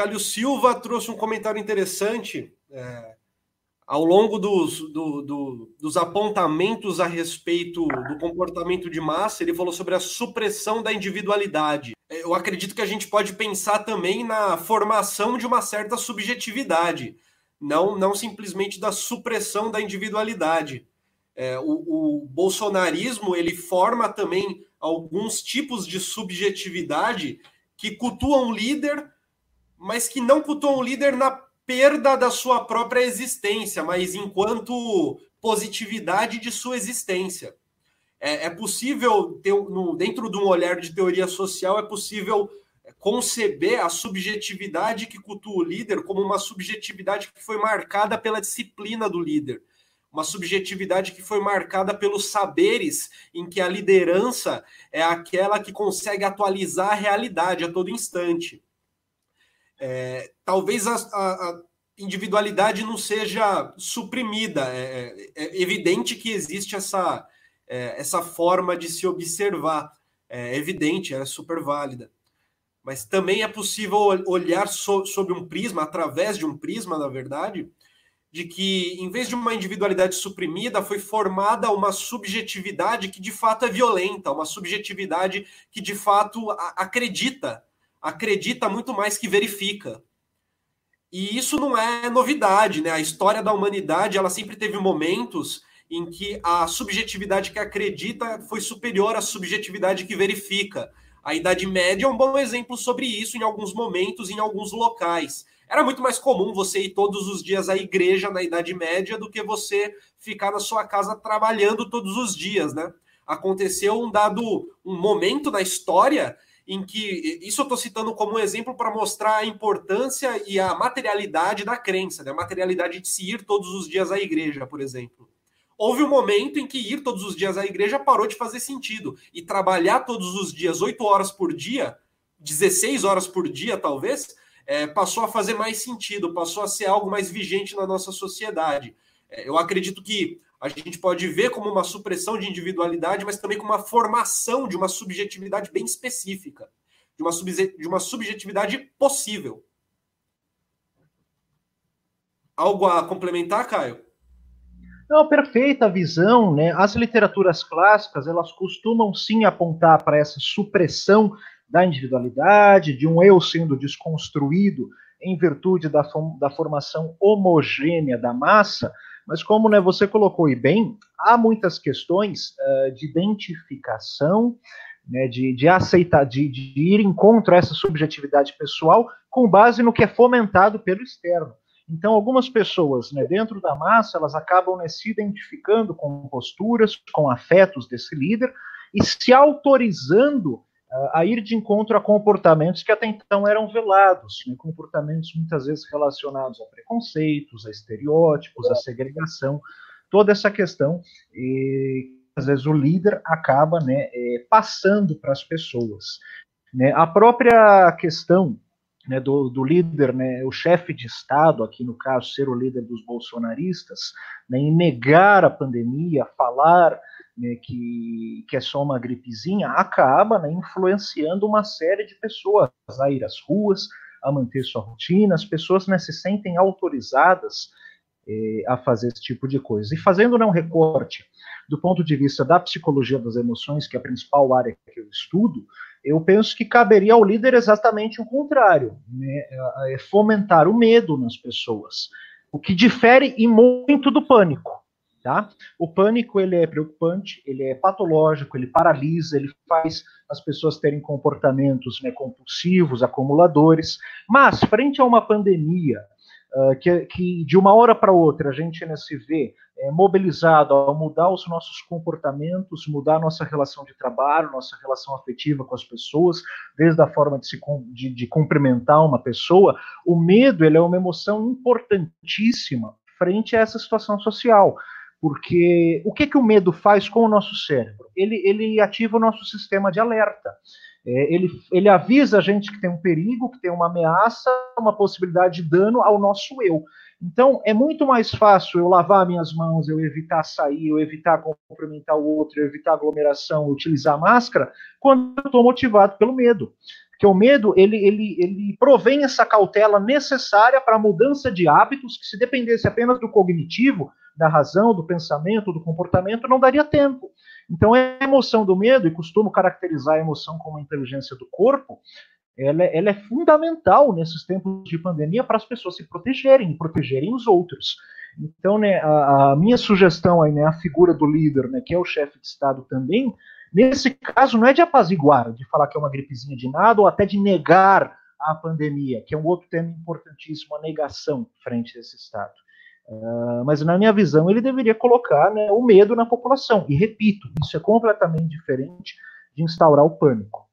Calil Silva trouxe um comentário interessante. É, ao longo dos, do, do, dos apontamentos a respeito do comportamento de massa, ele falou sobre a supressão da individualidade. Eu acredito que a gente pode pensar também na formação de uma certa subjetividade, não, não simplesmente da supressão da individualidade. É, o, o bolsonarismo ele forma também alguns tipos de subjetividade que cultuam o líder, mas que não cultuam o líder na perda da sua própria existência, mas enquanto positividade de sua existência. É, é possível, ter, no, dentro de um olhar de teoria social, é possível conceber a subjetividade que cultua o líder como uma subjetividade que foi marcada pela disciplina do líder, uma subjetividade que foi marcada pelos saberes em que a liderança é aquela que consegue atualizar a realidade a todo instante. É, talvez a, a, individualidade não seja suprimida. É, é, é evidente que existe essa, é, essa forma de se observar. É evidente, é super válida. Mas também é possível olhar so, sob um prisma, através de um prisma, na verdade, de que, em vez de uma individualidade suprimida, foi formada uma subjetividade que de fato é violenta, uma subjetividade que de fato acredita acredita muito mais que verifica. E isso não é novidade, né? A história da humanidade, ela sempre teve momentos em que a subjetividade que acredita foi superior à subjetividade que verifica. A Idade Média é um bom exemplo sobre isso em alguns momentos, em alguns locais. Era muito mais comum você ir todos os dias à igreja na Idade Média do que você ficar na sua casa trabalhando todos os dias, né? Aconteceu um dado um momento na história em que isso eu estou citando como um exemplo para mostrar a importância e a materialidade da crença, né? a materialidade de se ir todos os dias à igreja, por exemplo. Houve um momento em que ir todos os dias à igreja parou de fazer sentido e trabalhar todos os dias, 8 horas por dia, 16 horas por dia, talvez, é, passou a fazer mais sentido, passou a ser algo mais vigente na nossa sociedade. É, eu acredito que a gente pode ver como uma supressão de individualidade, mas também como uma formação de uma subjetividade bem específica, de uma, de uma subjetividade possível. Algo a complementar, Caio? Não, perfeita visão, né? As literaturas clássicas, elas costumam sim apontar para essa supressão da individualidade, de um eu sendo desconstruído em virtude da, da formação homogênea da massa, mas como né, você colocou e bem, há muitas questões uh, de identificação, né, de, de aceitar, de, de ir em contra essa subjetividade pessoal com base no que é fomentado pelo externo. Então, algumas pessoas né, dentro da massa, elas acabam né, se identificando com posturas, com afetos desse líder e se autorizando a ir de encontro a comportamentos que até então eram velados, né, comportamentos muitas vezes relacionados a preconceitos, a estereótipos, a segregação, toda essa questão, e às vezes o líder acaba né, é, passando para as pessoas. Né, a própria questão né, do, do, líder, né, o chefe de Estado, aqui no caso, ser o líder dos bolsonaristas, né, em negar a pandemia, falar né, que, que é só uma gripezinha, acaba né, influenciando uma série de pessoas a ir às ruas, a manter sua rotina, as pessoas né, se sentem autorizadas eh, a fazer esse tipo de coisa. E fazendo né, um recorte do ponto de vista da psicologia das emoções, que é a principal área que eu estudo, eu penso que caberia ao líder exatamente o contrário, né, é, é fomentar o medo nas pessoas, o que difere e muito do pânico. Tá? O pânico ele é preocupante, ele é patológico, ele paralisa, ele faz as pessoas terem comportamentos né, compulsivos, acumuladores. Mas frente a uma pandemia uh, que, que, de uma hora para outra a gente né, se vê é, mobilizado a mudar os nossos comportamentos, mudar a nossa relação de trabalho, nossa relação afetiva com as pessoas, desde a forma de, se, de, de cumprimentar uma pessoa, o medo ele é uma emoção importantíssima frente a essa situação social. Porque o que, que o medo faz com o nosso cérebro? Ele, ele ativa o nosso sistema de alerta. É, ele, ele avisa a gente que tem um perigo, que tem uma ameaça, uma possibilidade de dano ao nosso eu. Então, é muito mais fácil eu lavar minhas mãos, eu evitar sair, eu evitar cumprimentar o outro, eu evitar aglomeração, utilizar máscara, quando eu estou motivado pelo medo. Porque o medo, ele, ele, ele provém essa cautela necessária para a mudança de hábitos, que se dependesse apenas do cognitivo, da razão, do pensamento, do comportamento, não daria tempo. Então, a emoção do medo, e costumo caracterizar a emoção como a inteligência do corpo, ela, é, ela é fundamental nesses tempos de pandemia para as pessoas se protegerem protegerem os outros. Então, né, a, a, minha sugestão aí, né, a figura do líder, né, que é o chefe de Estado também, nesse caso não é de apaziguar, de falar que é uma gripezinha de nada, ou até de negar a pandemia, que é um outro tema importantíssimo, a negação frente a esse Estado. Uh, mas, na minha visão, ele deveria colocar né, o medo na população. E repito, isso é completamente diferente de instaurar o pânico.